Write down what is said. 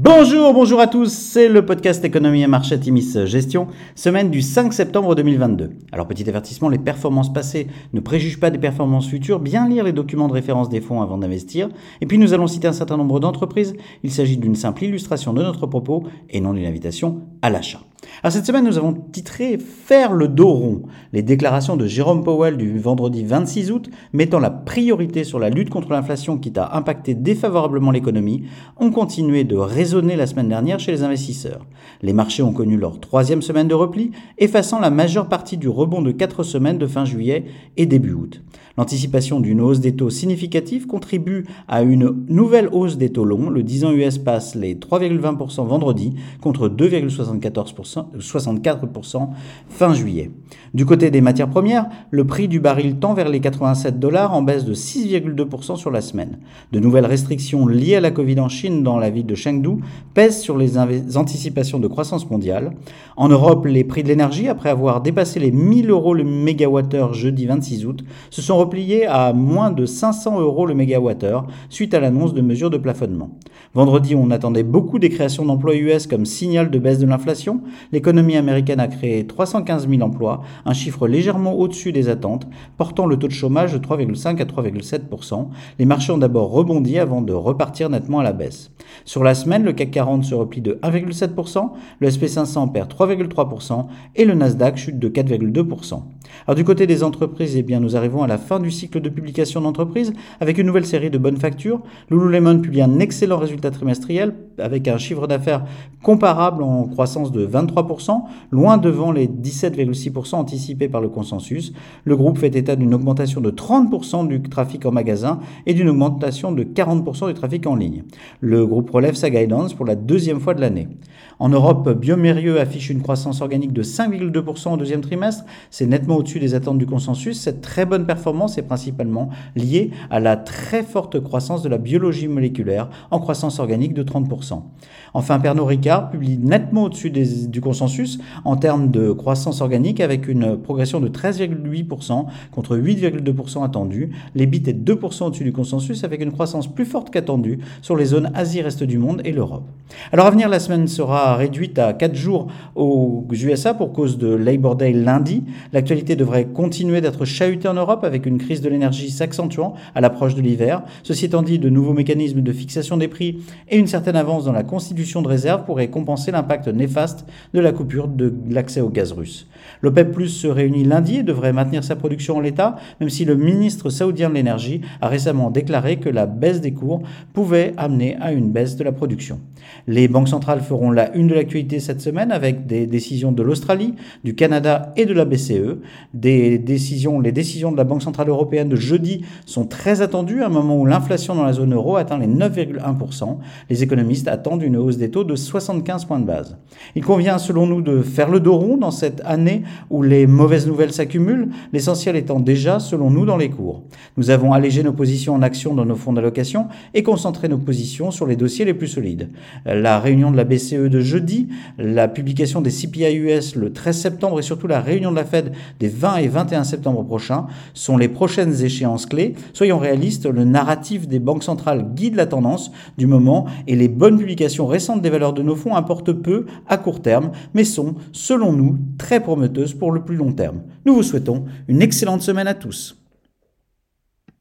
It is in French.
Bonjour, bonjour à tous, c'est le podcast Économie et Marché Timis Gestion, semaine du 5 septembre 2022. Alors petit avertissement, les performances passées ne préjugent pas des performances futures, bien lire les documents de référence des fonds avant d'investir, et puis nous allons citer un certain nombre d'entreprises, il s'agit d'une simple illustration de notre propos et non d'une invitation à l'achat. Cette semaine, nous avons titré Faire le dos rond, les déclarations de Jérôme Powell du vendredi 26 août, mettant la priorité sur la lutte contre l'inflation qui a impacté défavorablement l'économie, ont continué de résonner la semaine dernière chez les investisseurs. Les marchés ont connu leur troisième semaine de repli, effaçant la majeure partie du rebond de quatre semaines de fin juillet et début août. L'anticipation d'une hausse des taux significative contribue à une nouvelle hausse des taux longs. Le 10 ans US passe les 3,20% vendredi contre 2,64% fin juillet. Du côté des matières premières, le prix du baril tend vers les 87 dollars en baisse de 6,2% sur la semaine. De nouvelles restrictions liées à la Covid en Chine dans la ville de Chengdu pèsent sur les anticipations de croissance mondiale. En Europe, les prix de l'énergie, après avoir dépassé les 1000 euros le mégawattheure jeudi 26 août, se sont repliés à moins de 500 euros le mégawattheure suite à l'annonce de mesures de plafonnement. Vendredi, on attendait beaucoup des créations d'emplois US comme signal de baisse de l'inflation. L'économie américaine a créé 315 000 emplois, un chiffre légèrement au-dessus des attentes, portant le taux de chômage de 3,5 à 3,7%. Les marchés ont d'abord rebondi avant de repartir nettement à la baisse. Sur la semaine, le CAC 40 se replie de 1,7%, le SP500 perd 3,3% et le Nasdaq chute de 4,2%. Alors du côté des entreprises, eh bien, nous arrivons à la fin du cycle de publication d'entreprise avec une nouvelle série de bonnes factures. Lululemon publie un excellent résultat trimestriel avec un chiffre d'affaires comparable en croissance de 23%, loin devant les 17,6% anticipés par le consensus. Le groupe fait état d'une augmentation de 30% du trafic en magasin et d'une augmentation de 40% du trafic en ligne. Le groupe relève sa guidance pour la deuxième fois de l'année. En Europe, Biomérieux affiche une croissance organique de 5,2% au deuxième trimestre. C'est nettement au-dessus des attentes du consensus. Cette très bonne performance est principalement liée à la très forte croissance de la biologie moléculaire en croissance organique de 30%. Enfin, Pernod Ricard publie nettement au-dessus du consensus en termes de croissance organique avec une progression de 13,8% contre 8,2% attendu. L'EBIT est 2% au-dessus du consensus avec une croissance plus forte qu'attendue sur les zones Asie-Reste du monde et l'Europe. Alors à venir, la semaine sera réduite à 4 jours aux USA pour cause de Labor Day lundi. L'actualité devrait continuer d'être chahutée en Europe avec une crise de l'énergie s'accentuant à l'approche de l'hiver. Ceci étant dit, de nouveaux mécanismes de fixation des prix et une certaine avance dans la constitution de réserve pourraient compenser l'impact néfaste de la coupure de l'accès au gaz russe. L'OPEP se réunit lundi et devrait maintenir sa production en l'état, même si le ministre saoudien de l'énergie a récemment déclaré que la baisse des cours pouvait amener à une baisse de la production. Les banques centrales feront la une de l'actualité cette semaine avec des décisions de l'Australie, du Canada et de la BCE. Les décisions de la Banque Centrale Européenne de jeudi sont très attendues à un moment où l'inflation dans la zone euro atteint les 9,1%. Les économistes attendent une hausse des taux de 75 points de base. Il convient selon nous de faire le dos rond dans cette année où les mauvaises nouvelles s'accumulent, l'essentiel étant déjà selon nous dans les cours. Nous avons allégé nos positions en action dans nos fonds d'allocation et concentré nos positions sur les dossiers les plus solides. La réunion de la BCE de jeudi, la publication des CPI US le 13 septembre et surtout la réunion de la Fed des 20 et 21 septembre prochains sont les prochaines échéances clés. Soyons réalistes, le narratif des banques centrales guide la tendance du moment et les bonnes publications récentes des valeurs de nos fonds importent peu à court terme, mais sont, selon nous, très prometteuses pour le plus long terme. Nous vous souhaitons une excellente semaine à tous.